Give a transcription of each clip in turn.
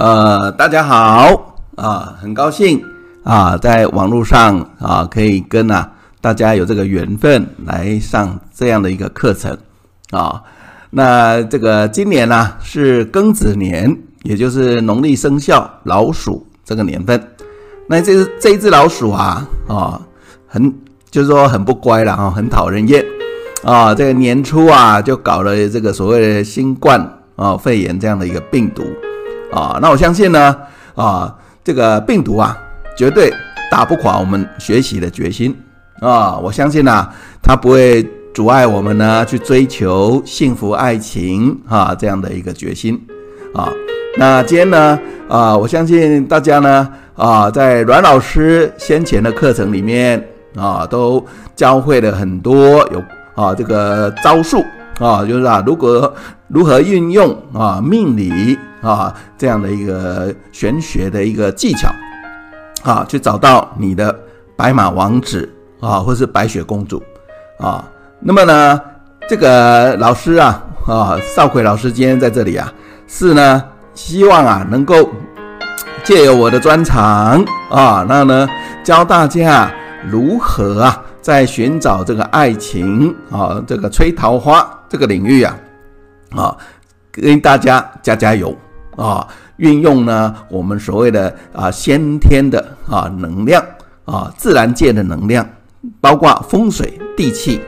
呃，大家好啊，很高兴啊，在网络上啊，可以跟啊大家有这个缘分来上这样的一个课程啊。那这个今年呢、是庚子年，也就是农历生肖老鼠这个年份。那这这一只老鼠啊啊，很就是说很不乖了啊，很讨人厌啊。这个年初啊，就搞了这个所谓的新冠啊肺炎这样的一个病毒啊。那我相信呢啊，这个病毒啊，绝对打不垮我们学习的决心啊。我相信啊，它不会。阻碍我们呢去追求幸福爱情啊，这样的一个决心啊。那今天呢啊，我相信大家呢啊，在阮老师先前的课程里面啊，都教会了很多有啊这个招数啊，就是啊，如果如何运用啊命理啊这样的一个玄学的一个技巧啊，去找到你的白马王子啊，或是白雪公主啊。那么呢，这个老师啊，啊，少奎老师今天在这里啊，是呢，希望啊，能够借由我的专长啊，那呢，教大家如何啊，在寻找这个爱情啊，这个催桃花这个领域啊，啊，跟大家加加油啊，运用呢，我们所谓的啊，先天的啊能量啊，自然界的能量，包括风水地气。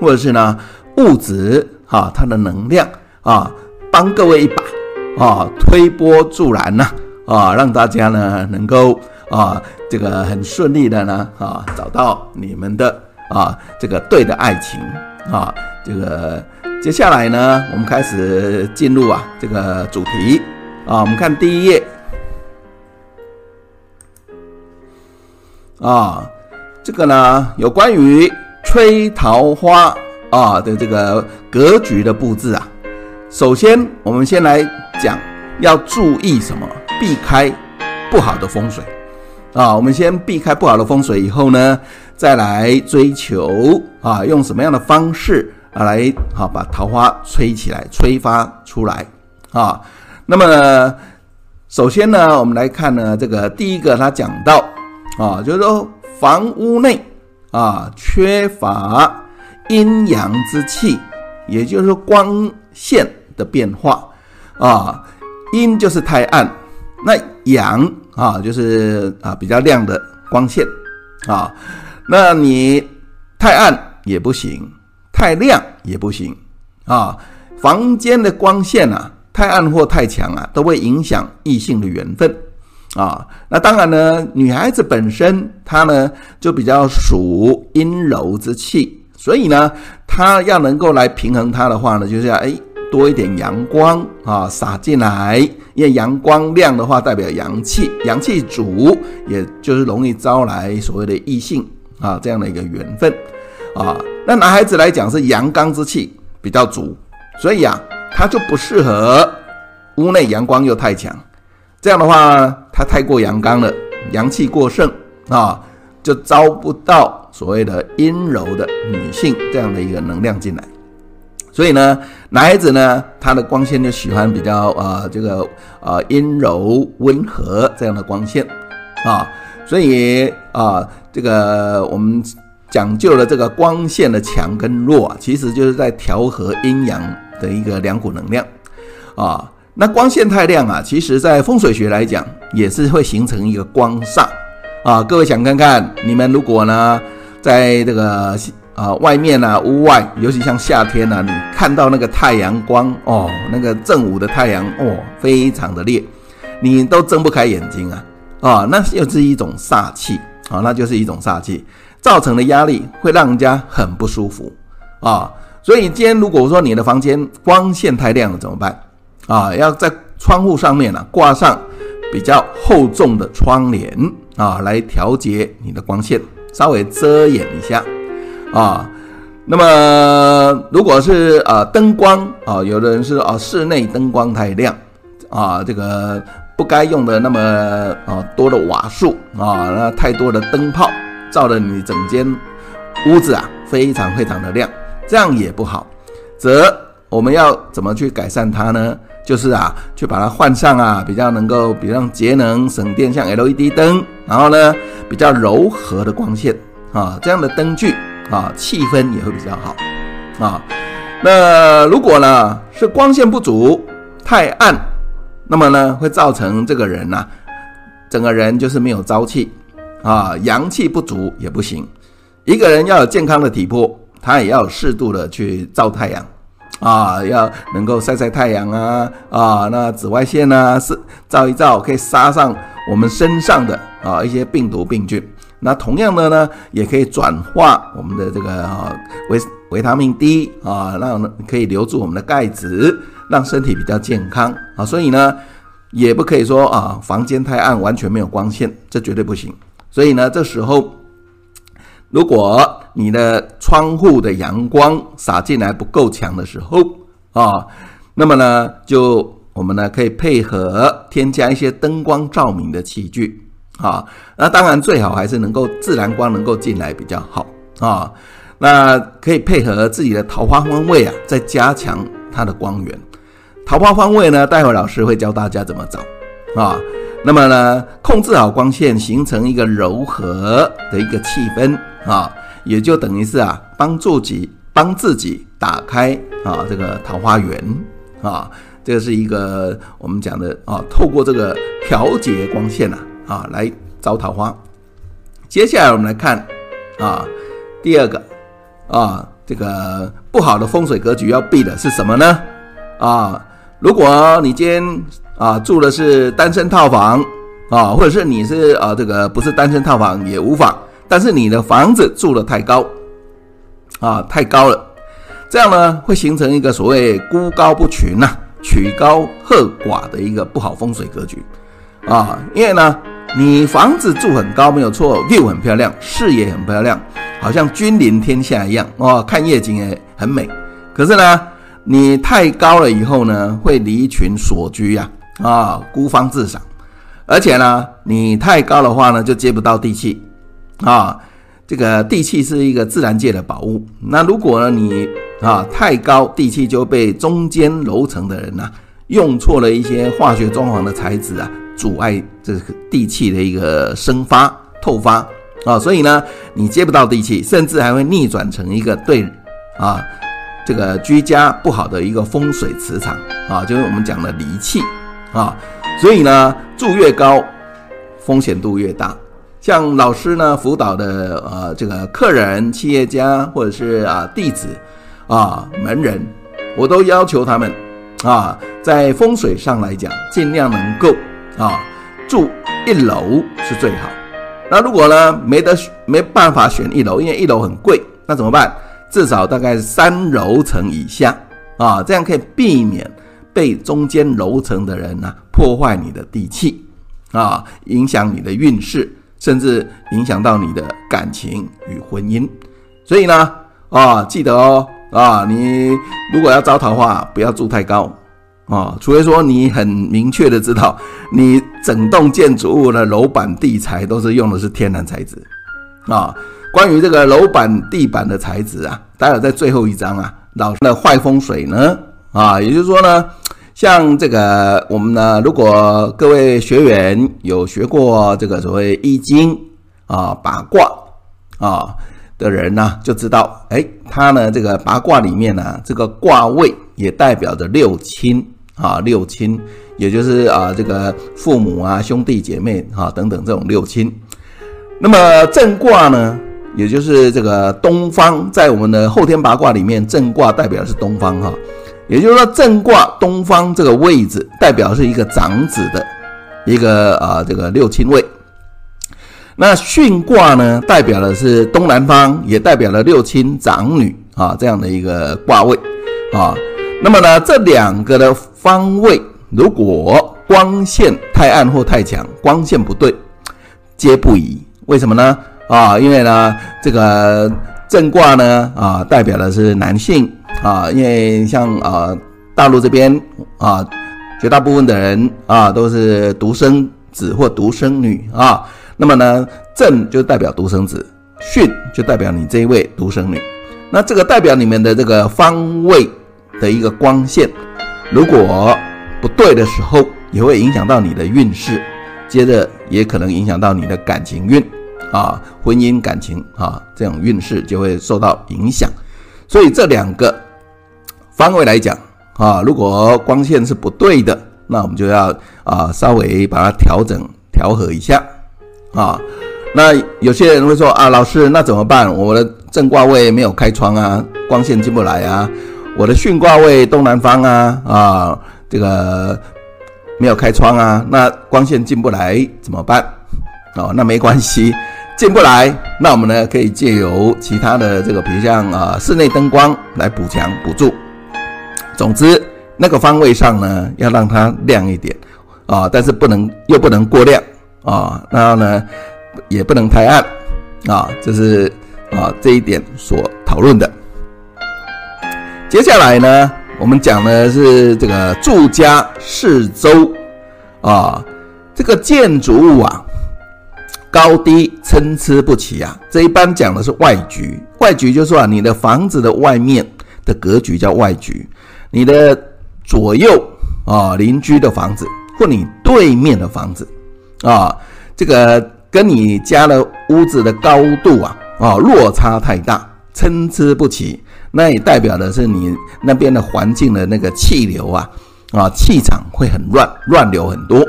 或者是呢，物质啊，它的能量啊，帮各位一把啊，推波助澜呐啊，让大家呢能够啊，这个很顺利的呢啊，找到你们的啊这个对的爱情啊，这个接下来呢，我们开始进入啊这个主题啊，我们看第一页啊，这个呢有关于。吹桃花啊的这个格局的布置啊，首先我们先来讲要注意什么，避开不好的风水啊。我们先避开不好的风水以后呢，再来追求啊，用什么样的方式啊来啊把桃花吹起来、吹发出来啊。那么，首先呢，我们来看呢这个第一个他讲到啊，就是说房屋内。啊，缺乏阴阳之气，也就是说光线的变化啊。阴就是太暗，那阳啊就是啊比较亮的光线啊。那你太暗也不行，太亮也不行啊。房间的光线啊，太暗或太强啊，都会影响异性的缘分。啊，那当然呢，女孩子本身她呢就比较属阴柔之气，所以呢，她要能够来平衡它的话呢，就是要哎多一点阳光啊洒进来，因为阳光亮的话代表阳气，阳气足，也就是容易招来所谓的异性啊这样的一个缘分啊。那男孩子来讲是阳刚之气比较足，所以啊，他就不适合屋内阳光又太强。这样的话，他太过阳刚了，阳气过盛啊，就招不到所谓的阴柔的女性这样的一个能量进来。所以呢，男孩子呢，他的光线就喜欢比较啊、这个啊阴柔温和这样的光线啊。所以啊，这个我们讲究了这个光线的强跟弱，其实就是在调和阴阳的一个两股能量啊。那光线太亮啊，其实在风水学来讲，也是会形成一个光煞啊。各位想看看，你们如果呢，在这个啊外面啊屋外，尤其像夏天呢、啊，你看到那个太阳光哦，那个正午的太阳哦，非常的烈，你都睁不开眼睛啊啊，那又是一种煞气啊，那就是一种煞气造成的压力，会让人家很不舒服啊。所以今天如果说你的房间光线太亮了，怎么办？啊，要在窗户上面呢、挂上比较厚重的窗帘啊，来调节你的光线，稍微遮掩一下啊。那么如果是啊灯光啊，有的人是啊室内灯光太亮啊，这个不该用的那么啊多的瓦数啊，那太多的灯泡照的你整间屋子啊非常非常的亮，这样也不好，则我们要怎么去改善它呢？就是啊，去把它换上啊，比较能够比较节能省电，像 LED 灯，然后呢，比较柔和的光线啊，这样的灯具啊，气氛也会比较好啊。那如果呢是光线不足，太暗，那么呢会造成这个人呐、整个人就是没有朝气啊，阳气不足也不行。一个人要有健康的体魄，他也要适度的去照太阳。啊，要能够晒晒太阳啊啊，那紫外线呢是照一照，可以杀上我们身上的啊一些病毒病菌。那同样的呢，也可以转化我们的这个啊维维他命 D 啊，让可以留住我们的钙质，让身体比较健康啊。所以呢，也不可以说啊房间太暗，完全没有光线，这绝对不行。所以呢，这时候。如果你的窗户的阳光洒进来不够强的时候啊，那么呢，就我们呢可以配合添加一些灯光照明的器具啊。那当然最好还是能够自然光能够进来比较好啊。那可以配合自己的桃花方位啊，再加强它的光源。桃花方位呢，待会老师会教大家怎么找啊。那么呢，控制好光线，形成一个柔和的一个气氛啊，也就等于是啊，帮助己帮自己打开啊这个桃花源啊，这是一个我们讲的啊，透过这个调节光线啊啊来招桃花。接下来我们来看啊，第二个啊，这个不好的风水格局要避的是什么呢？啊，如果你今天。啊，住的是单身套房啊，或者是你是啊，这个不是单身套房也无妨，但是你的房子住得太高啊，太高了，这样呢会形成一个所谓孤高不群呐、曲高和寡的一个不好风水格局。啊，因为呢你房子住很高没有错，view 很漂亮，视野很漂亮，好像君临天下一样哦，看夜景也很美，可是呢你太高了以后呢，会离群索居呀、啊，孤芳自赏，而且呢，你太高的话呢，就接不到地气。啊。这个地气是一个自然界的宝物。那如果呢，你啊太高，地气就被中间楼层的人呐、用错了一些化学装潢的材质啊，阻碍这个地气的一个生发透发啊。所以呢，你接不到地气，甚至还会逆转成一个对啊这个居家不好的一个风水磁场啊，就是我们讲的离气。啊，所以呢，住越高，风险度越大。像老师呢辅导的呃这个客人、企业家或者是啊弟子啊门人，我都要求他们啊，在风水上来讲，尽量能够啊住一楼是最好。那如果呢没得没办法选一楼，因为一楼很贵，那怎么办？至少大概三楼层以下啊，这样可以避免。被中间楼层的人呢、啊、破坏你的地气啊，影响你的运势，甚至影响到你的感情与婚姻。所以呢啊，记得哦啊，你如果要招桃花，不要住太高啊，除非说你很明确的知道，你整栋建筑物的楼板地材都是用的是天然材质啊。关于这个楼板地板的材质啊，待会在最后一章啊，老师的坏风水呢啊，也就是说呢。像这个，我们呢，如果各位学员有学过这个所谓易经啊、八卦啊的人呢，就知道，哎，他呢这个八卦里面呢，这个卦位也代表着六亲啊，六亲，也就是啊这个父母啊、兄弟姐妹啊等等这种六亲。那么正卦呢，也就是这个东方，在我们的后天八卦里面，正卦代表的是东方哈。也就是说，正卦东方这个位置代表是一个长子的一个啊，这个六亲位。那巽卦呢，代表的是东南方，也代表了六亲长女啊这样的一个卦位啊。那么呢，这两个的方位，如果光线太暗或太强，光线不对，皆不宜。为什么呢？啊，因为呢，这个正卦呢啊，代表的是男性。啊，因为像啊大陆这边啊，绝大部分的人啊都是独生子或独生女啊。那么呢，正就代表独生子，巽就代表你这一位独生女。那这个代表你们的这个方位的一个光线，如果不对的时候，也会影响到你的运势，接着也可能影响到你的感情运啊，婚姻感情啊，这种运势就会受到影响。所以这两个方位来讲啊，如果光线是不对的，那我们就要啊稍微把它调整调和一下啊。那有些人会说啊，老师，那怎么办？我的正卦位没有开窗啊，光线进不来啊。我的巽卦位东南方啊啊，这个没有开窗啊，那光线进不来怎么办？哦，那没关系，进不来，那我们呢可以借由其他的这个，比如像啊室内灯光来补强补助。总之，那个方位上呢要让它亮一点啊，但是不能又不能过亮啊，然后呢也不能太暗啊，这是啊这一点所讨论的。接下来呢，我们讲的是这个住家四周啊，这个建筑物啊，高低参差不齐啊。这一般讲的是外局，外局就是说啊，你的房子的外面的格局叫外局，你的左右啊邻居的房子或你对面的房子啊，这个跟你家的屋子的高度啊啊落差太大，参差不齐。那也代表的是你那边的环境的那个气流啊，啊，气场会很乱，乱流很多，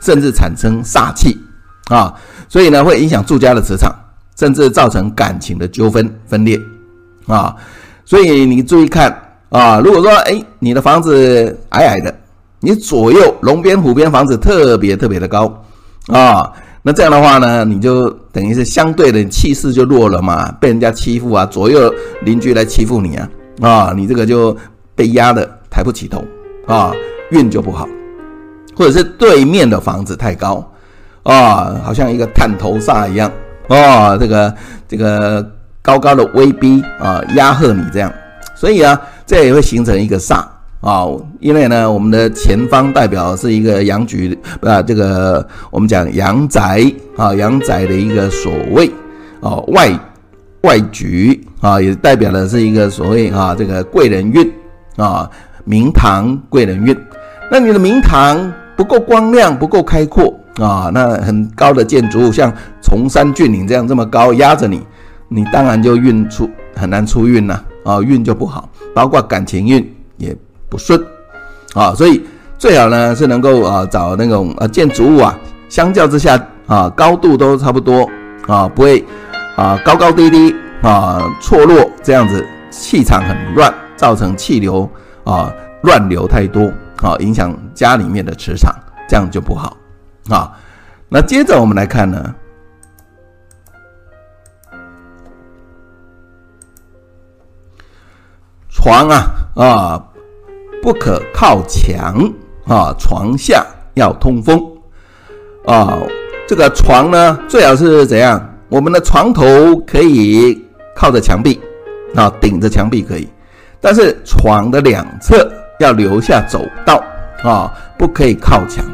甚至产生煞气啊，所以呢会影响住家的磁场，甚至造成感情的纠纷分裂啊。所以你注意看啊，如果说哎你的房子矮矮的，你左右龙边虎边房子特别特别的高啊。那这样的话呢，你就等于是相对的气势就弱了嘛，被人家欺负啊，左右邻居来欺负你啊，啊，你这个就被压的抬不起头啊，运就不好，或者是对面的房子太高啊，好像一个探头煞一样啊，这个这个高高的威逼啊，压吓你这样，所以啊，这也会形成一个煞。啊，因为呢，我们的前方代表是一个阳局，啊，这个我们讲阳宅啊，阳宅的一个所谓啊外外局啊，也代表的是一个所谓啊这个贵人运啊，明堂贵人运。那你的明堂不够光亮，不够开阔啊，那很高的建筑物像崇山峻岭这样这么高压着你，你当然就运出很难出运呐，啊运就不好，包括感情运也。不顺啊，所以最好呢是能够啊找那种啊建筑物啊，相较之下啊高度都差不多啊，不会啊高高低低啊错落这样子，气场很乱，造成气流啊乱流太多啊，影响家里面的磁场，这样就不好啊。那接着我们来看呢，床啊啊。不可靠墙啊，床下要通风啊。这个床呢，最好是怎样？我们的床头可以靠着墙壁啊，顶着墙壁可以，但是床的两侧要留下走道啊，不可以靠墙。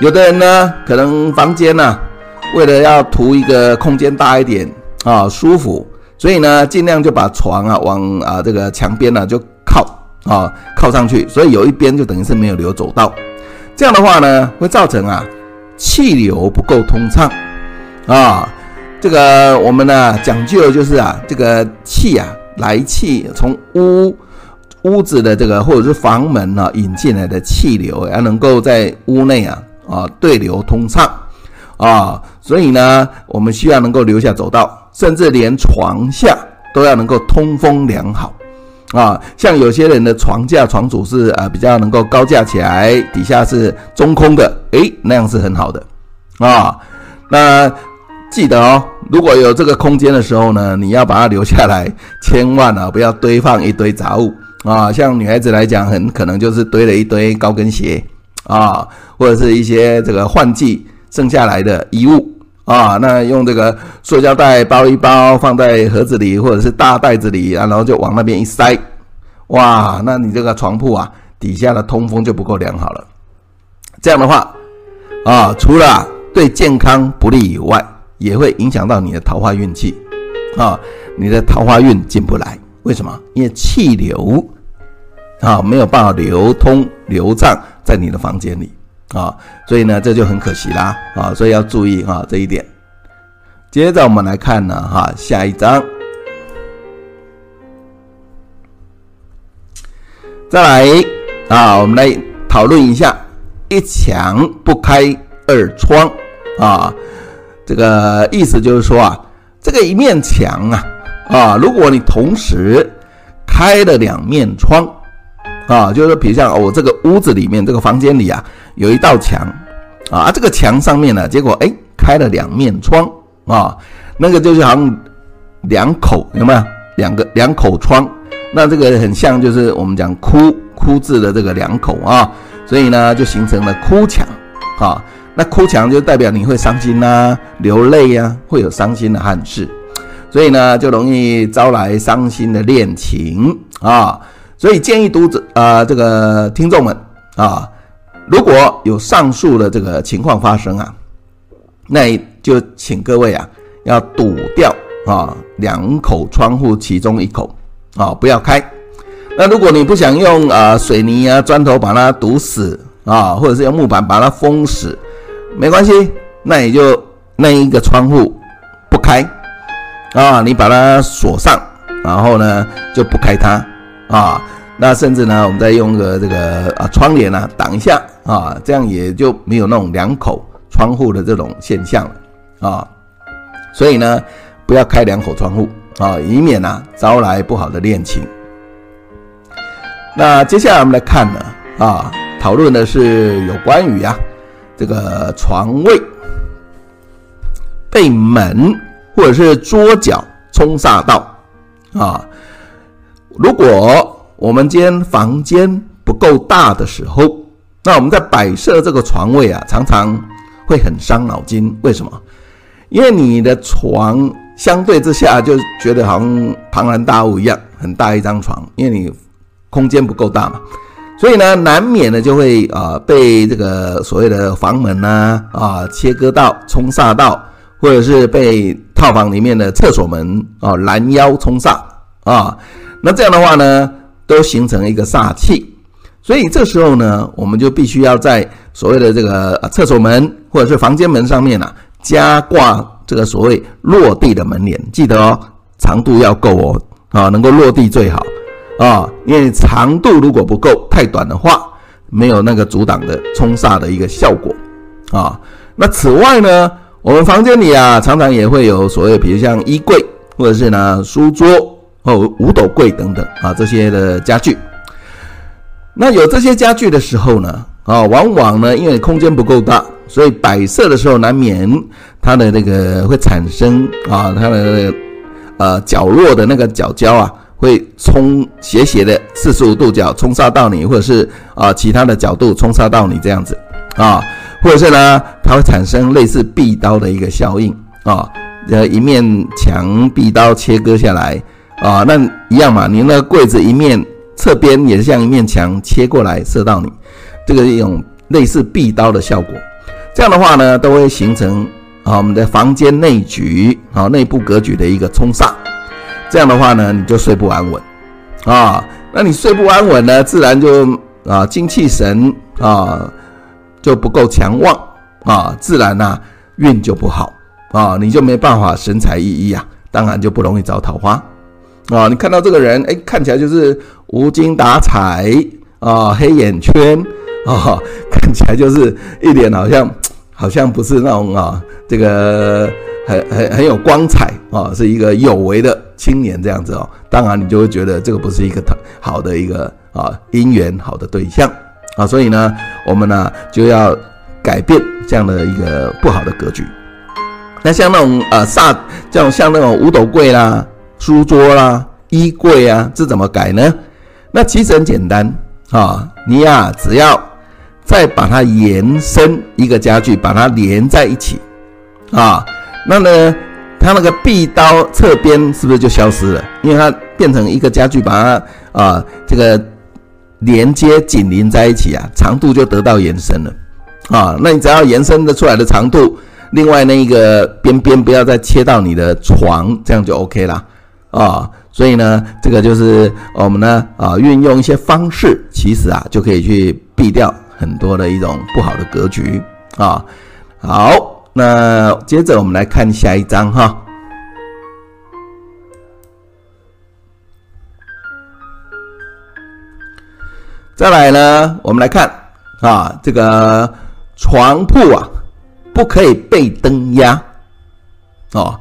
有的人呢，可能房间呢、为了要图一个空间大一点啊，舒服，所以呢，尽量就把床啊往啊这个墙边呢就靠。啊，靠上去，所以有一边就等于是没有留走道，这样的话呢，会造成啊气流不够通畅啊。这个我们呢讲究就是啊，这个气啊来气从屋屋子的这个或者是房门啊引进来的气流，要能够在屋内啊啊对流通畅啊。所以呢，我们需要能够留下走道，甚至连床下都要能够通风良好。啊，像有些人的床架、床组是啊比较能够高架起来，底下是中空的，诶，那样是很好的啊。那记得哦，如果有这个空间的时候呢，你要把它留下来，千万啊不要堆放一堆杂物啊。像女孩子来讲，很可能就是堆了一堆高跟鞋啊，或者是一些这个换季剩下来的衣物。啊，那用这个塑胶袋包一包，放在盒子里或者是大袋子里啊，然后就往那边一塞，哇，那你这个床铺啊底下的通风就不够良好了。这样的话，啊，除了对健康不利以外，也会影响到你的桃花运气，啊，你的桃花运进不来。为什么？因为气流啊，没有办法流通流畅在你的房间里啊，所以呢，这就很可惜啦啊，所以要注意啊这一点。接着我们来看呢哈下一章，再来啊，我们来讨论一下一墙不开二窗啊，这个意思就是说啊，这个一面墙啊啊，如果你同时开了两面窗。啊，就是比如像我这个屋子里面这个房间里啊，有一道墙啊，这个墙上面呢，结果哎开了两面窗啊，那个就是好像两口有没有两个两口窗？那这个很像就是我们讲哭哭字的这个两口啊，所以呢就形成了哭墙啊。那哭墙就代表你会伤心呐、流泪呀、啊，会有伤心的憾事，所以呢就容易招来伤心的恋情啊。所以建议读者啊、这个听众们啊，如果有上述的这个情况发生啊，那就请各位啊要堵掉啊两口窗户其中一口啊，不要开。那如果你不想用啊水泥啊砖头把它堵死啊，或者是用木板把它封死，没关系，那你就那一个窗户不开啊，你把它锁上，然后呢就不开它。啊，那甚至呢，我们再用个这个啊窗帘啊挡一下啊，这样也就没有那种两口窗户的这种现象了啊。所以呢，不要开两口窗户啊，以免呢招来不好的恋情。那接下来我们来看呢啊，讨论的是有关于啊这个床位被门或者是桌角冲煞到啊。如果我们间房间不够大的时候，那我们在摆设这个床位啊，常常会很伤脑筋。为什么？因为你的床相对之下就觉得好像庞然大物一样，很大一张床，因为你空间不够大嘛，所以呢，难免的就会啊被这个所谓的房门呐，啊切割到冲煞到，或者是被套房里面的厕所门啊拦腰冲煞啊。那这样的话呢，都形成一个煞气，所以这时候呢，我们就必须要在所谓的这个厕所门或者是房间门上面啊，加挂这个所谓落地的门帘，记得哦，长度要够哦，啊，能够落地最好啊，因为长度如果不够，太短的话，没有那个阻挡的冲煞的一个效果啊。那此外呢，我们房间里啊，常常也会有所谓，比如像衣柜或者是呢书桌。哦，五斗柜等等啊，这些的家具。那有这些家具的时候呢，啊，往往呢，因为空间不够大，所以摆设的时候难免它的那个会产生啊，它的呃角落的那个角角啊，会冲斜斜的四十五度角冲刷到你，或者是啊其他的角度冲刷到你这样子啊，或者是呢，它会产生类似壁刀的一个效应啊，呃，一面墙壁刀切割下来。啊，那一样嘛，你那个柜子一面侧边也像一面墙切过来射到你，这个一种类似壁刀的效果。这样的话呢，都会形成啊我们的房间内局啊内部格局的一个冲煞。这样的话呢，你就睡不安稳啊。那你睡不安稳呢，自然就啊精气神啊就不够强旺啊，自然呐、运就不好啊，你就没办法神采奕奕啊，当然就不容易找桃花。啊，你看到这个人，哎，看起来就是无精打采啊，黑眼圈啊，看起来就是一脸好像好像不是那种啊，这个很很很有光彩啊，是一个有为的青年这样子哦。当然，你就会觉得这个不是一个好的一个啊姻缘好的对象啊，所以呢，我们呢就要改变这样的一个不好的格局。那像那种呃煞，这种像那种五斗柜啦。书桌啦、衣柜啊，这怎么改呢？那其实很简单啊，你呀、只要再把它延伸一个家具，把它连在一起啊，那呢，它那个壁刀侧边是不是就消失了？因为它变成一个家具，把它啊这个连接紧邻在一起啊，长度就得到延伸了啊。那你只要延伸的出来的长度，另外那一个边边不要再切到你的床，这样就 OK 啦。啊，所以呢，这个就是我们呢啊运用一些方式，其实啊就可以去避掉很多的一种不好的格局啊。好，那接着我们来看下一章哈。再来呢，我们来看啊，这个床铺啊不可以被灯压哦。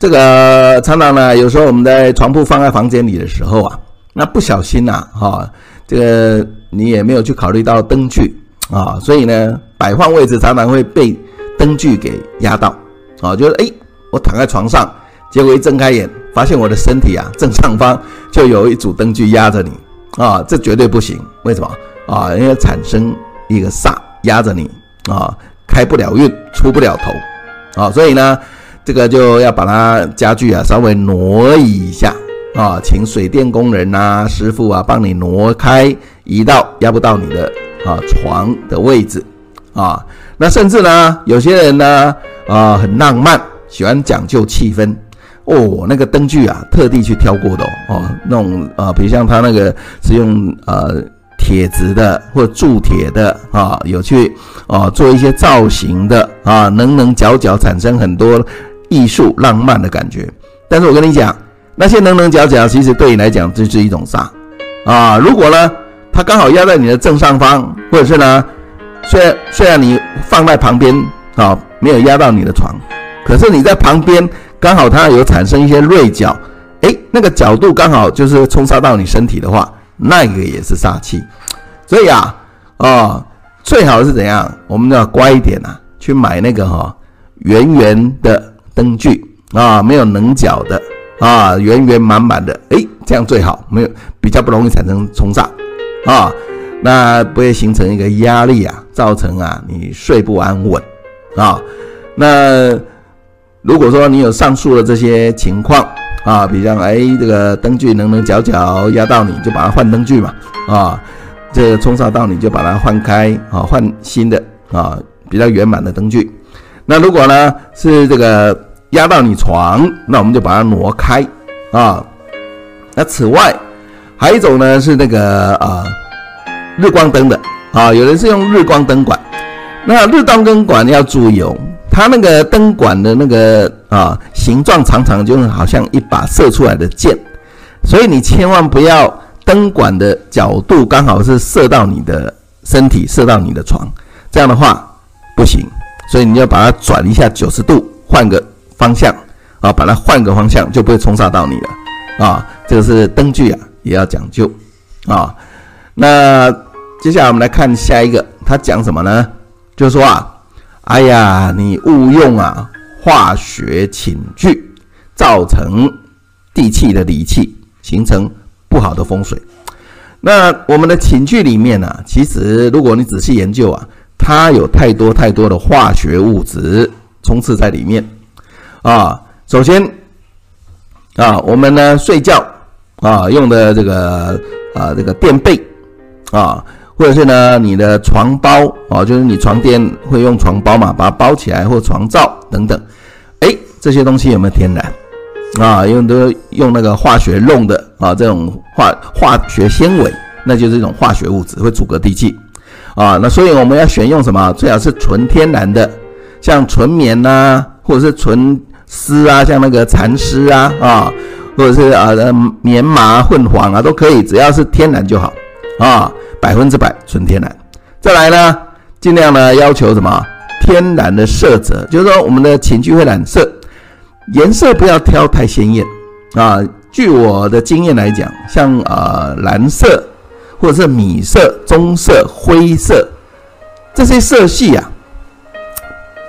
这个常常呢，有时候我们在床铺放在房间里的时候啊，那不小心呐，哈，这个你也没有去考虑到灯具啊，所以呢，摆放位置常常会被灯具给压到啊，就是哎，我躺在床上，结果一睁开眼，发现我的身体啊正上方就有一组灯具压着你啊，这绝对不行，为什么啊？因为产生一个煞压着你啊，开不了运，出不了头啊，所以呢。这个就要把它家具啊稍微挪移一下啊，请水电工人呐、师傅啊帮你挪开，移到压不到你的啊床的位置啊。那甚至呢，有些人呢啊很浪漫，喜欢讲究气氛哦，那个灯具啊特地去挑过的哦，那种啊，比如像他那个是用呃铁质的或铸铁的啊，有去啊做一些造型的啊，棱棱角角产生很多。艺术浪漫的感觉，但是我跟你讲，那些棱棱角角，其实对你来讲就是一种煞啊。如果呢，它刚好压在你的正上方，或者是呢，虽然虽然你放在旁边啊，没有压到你的床，可是你在旁边刚好它有产生一些锐角，诶，那个角度刚好就是冲杀到你身体的话，那个也是煞气。所以啊，啊，最好是怎样？我们要乖一点啊，去买那个哈圆圆的。灯具啊，没有棱角的啊，圆圆满满的，诶，这样最好，没有比较不容易产生冲煞啊，那不会形成一个压力啊，造成啊你睡不安稳啊。那如果说你有上述的这些情况啊，比如哎这个灯具棱棱角角压到你就把它换灯具嘛啊，这个冲煞到你就把它换开啊，换新的啊比较圆满的灯具。那如果呢是这个压到你床，那我们就把它挪开啊。那此外还有一种呢是那个啊日光灯的啊，有人是用日光灯管。那日光灯管要注意哦，它那个灯管的那个啊形状常常就好像一把射出来的箭，所以你千万不要灯管的角度刚好是射到你的身体，射到你的床，这样的话不行。所以你要把它转一下九十度，换个方向啊，把它换个方向就不会冲煞到你了啊。这个是灯具啊，也要讲究啊。那接下来我们来看下一个，他讲什么呢？就是说啊，哎呀，你误用啊化学寝具，造成地气的离气，形成不好的风水。那我们的寝具里面呢、啊，其实如果你仔细研究啊。它有太多太多的化学物质充斥在里面啊。首先啊，我们呢睡觉啊用的这个啊这个垫被啊，或者是呢你的床包啊，就是你床垫会用床包嘛，把它包起来或床罩等等。哎，这些东西有没有天然啊？用都用那个化学弄的啊，这种化化学纤维，那就是一种化学物质，会阻隔地气。啊，那所以我们要选用什么？最好是纯天然的，像纯棉呐、啊，或者是纯丝啊，像那个蚕丝啊，啊，或者是啊棉麻混纺啊，都可以，只要是天然就好啊，百分之百纯天然。再来呢，尽量呢要求什么？天然的色泽，就是说我们的寝具会染色，颜色不要挑太鲜艳啊。据我的经验来讲，像啊蓝色。或者是米色、棕色、灰色这些色系啊，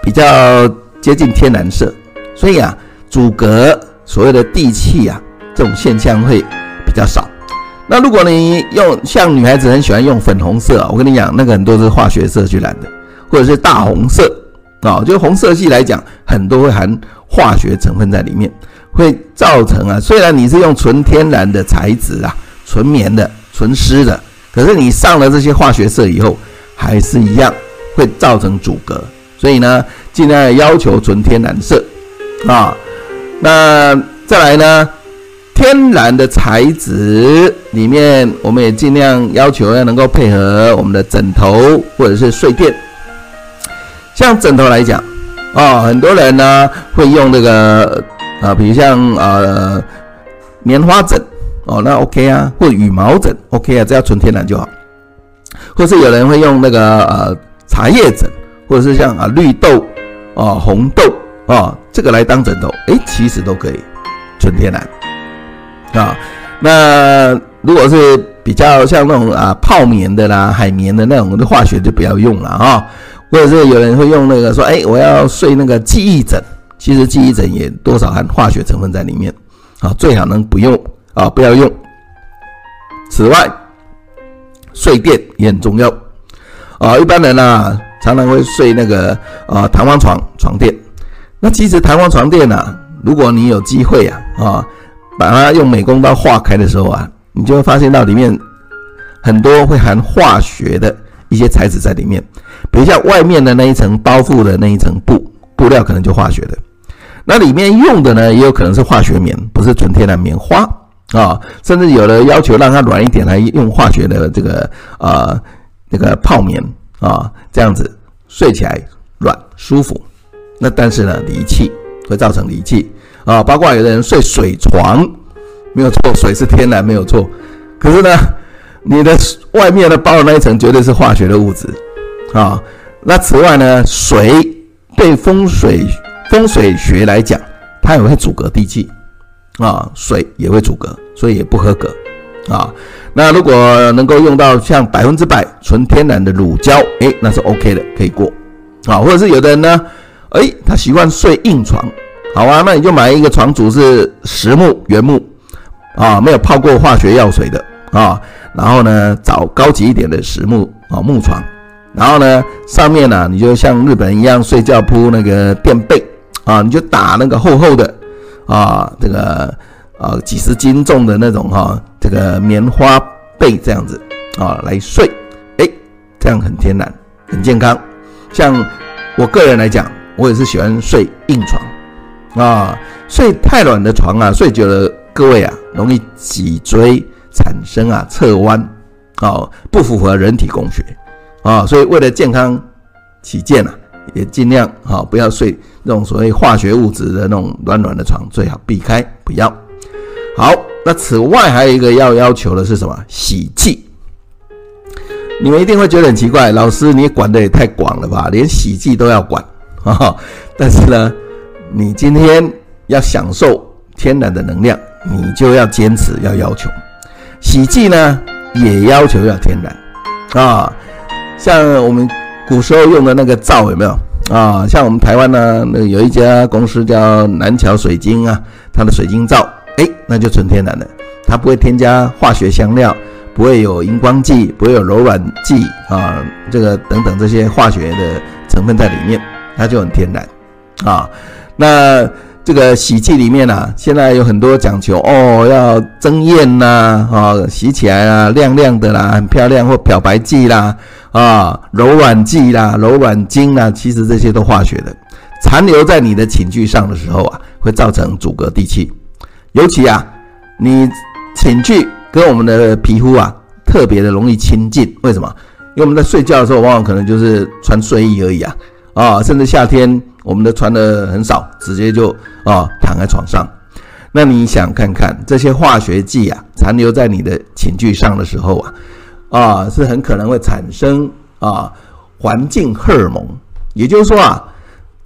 比较接近天然色，所以啊，阻隔所谓的地气啊，这种现象会比较少。那如果你用像女孩子很喜欢用粉红色啊，我跟你讲，那个很多是化学色去染的，或者是大红色啊，就红色系来讲，很多会含化学成分在里面，会造成啊，虽然你是用纯天然的材质啊，纯棉的。纯湿的，可是你上了这些化学色以后，还是一样会造成阻隔，所以呢，尽量要求纯天然色啊。那再来呢，天然的材质里面，我们也尽量要求要能够配合我们的枕头或者是睡垫。像枕头来讲，啊、很多人呢会用那个啊，比如像呃棉花枕，哦，那 OK 啊，或羽毛枕 OK 啊，只要纯天然就好。或是有人会用那个呃茶叶枕，或者是像啊绿豆啊、红豆啊、这个来当枕头，诶，其实都可以纯天然啊。那如果是比较像那种啊泡棉的啦、海绵的那种的化学就不要用了啊。或者是有人会用那个说，诶，我要睡那个记忆枕，其实记忆枕也多少含化学成分在里面啊，最好能不用啊，不要用。此外，睡垫也很重要啊。一般人呢、啊，常常会睡那个啊弹簧床床垫。那其实弹簧床垫呢、如果你有机会啊啊，把它用美工刀划开的时候啊，你就会发现到里面很多会含化学的一些材质在里面。比如像外面的那一层包覆的那一层布布料，可能就化学的。那里面用的呢，也有可能是化学棉，不是纯天然棉花。啊，甚至有的要求让它软一点，来用化学的这个呃那个泡棉啊，这样子睡起来软舒服。那但是呢，离气会造成离气啊，包括有的人睡水床，没有错，水是天然没有错。可是呢，你的外面的包的那一层绝对是化学的物质啊。那此外呢，水对风水风水学来讲，它也会阻隔地气。啊，水也会阻隔，所以也不合格啊。那如果能够用到像百分之百纯天然的乳胶，诶，那是 OK 的，可以过啊。或者是有的人呢，诶，他习惯睡硬床，好啊，那你就买一个床组是实木原木啊，没有泡过化学药水的啊。然后呢，找高级一点的实木啊木床，然后呢，上面呢，你就像日本一样睡觉铺那个垫被啊，你就打那个厚厚的。啊，这个啊几十斤重的那种哈、这个棉花被这样子啊来睡，哎，这样很天然，很健康。像我个人来讲，我也是喜欢睡硬床啊，睡太软的床啊，睡久了各位啊，容易脊椎产生啊侧弯，啊，不符合人体工学啊，所以为了健康起见啊。也尽量啊不要睡那种所谓化学物质的那种软软的床，最好避开不要。好，那此外还有一个要要求的是什么？洗剂。你们一定会觉得很奇怪，老师你管的也太广了吧，连洗剂都要管啊？但是呢，你今天要享受天然的能量，你就要坚持要要求洗剂呢，也要求要天然啊，像我们。古时候用的那个皂有没有啊？像我们台湾呢，那有一家公司叫南桥水晶啊，它的水晶皂，哎，那就纯天然的，它不会添加化学香料，不会有荧光剂，不会有柔软剂啊，这个等等这些化学的成分在里面，它就很天然啊。那这个洗剂里面啊，现在有很多讲求哦，要增艳呐，啊，洗起来啊亮亮的啦，很漂亮，或漂白剂啦。啊，柔软剂啦，柔软精啦，其实这些都化学的，残留在你的寝具上的时候啊，会造成阻隔地气。尤其啊，你寝具跟我们的皮肤啊，特别的容易亲近。为什么？因为我们在睡觉的时候，往往可能就是穿睡衣而已啊，啊，甚至夏天我们都穿的很少，直接就啊躺在床上。那你想看看这些化学剂啊，残留在你的寝具上的时候啊。啊，是很可能会产生啊环境荷尔蒙，也就是说啊，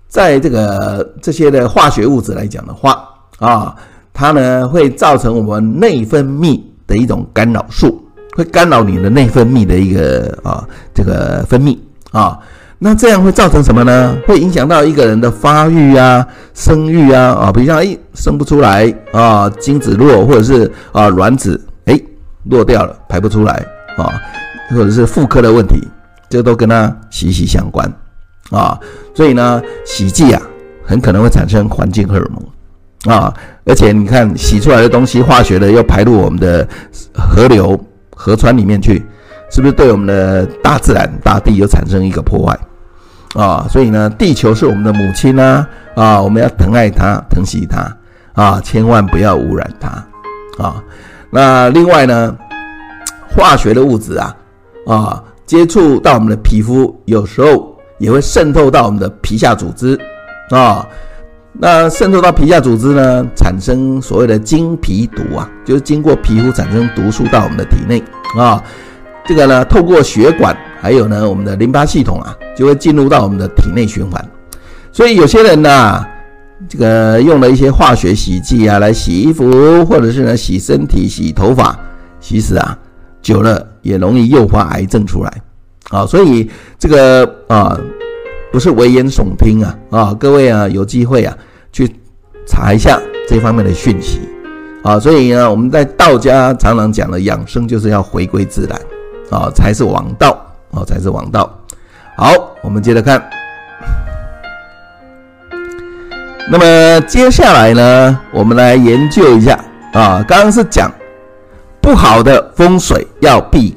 在这个这些的化学物质来讲的话啊，它呢会造成我们内分泌的一种干扰素，会干扰你的内分泌的一个啊这个分泌啊，那这样会造成什么呢？会影响到一个人的发育啊、生育啊啊，比如像哎生不出来啊，精子弱，或者是啊卵子哎落掉了，排不出来。啊，或者是妇科的问题，这都跟它息息相关啊。所以呢，洗剂啊，很可能会产生环境荷尔蒙啊。而且你看，洗出来的东西，化学的又排入我们的河流、河川里面去，是不是对我们的大自然、大地又产生一个破坏啊？所以呢，地球是我们的母亲啊，啊，我们要疼爱它、疼惜它啊，千万不要污染它啊。那另外呢，化学的物质啊啊接触到我们的皮肤，有时候也会渗透到我们的皮下组织啊。那渗透到皮下组织呢，产生所谓的经皮毒啊，就是经过皮肤产生毒素到我们的体内啊。这个呢，透过血管，还有呢，我们的淋巴系统啊，就会进入到我们的体内循环。所以有些人呢，这个用了一些化学洗剂啊，来洗衣服，或者是呢洗身体、洗头发，其实啊，久了也容易诱发癌症出来。啊，所以这个啊，不是危言耸听啊啊，各位啊，有机会啊，去查一下这方面的讯息。啊，所以呢，我们在道家常常讲的养生，就是要回归自然。啊，才是王道啊，才是王道。好，我们接着看。那么接下来呢，我们来研究一下啊，刚刚是讲不好的风水要避。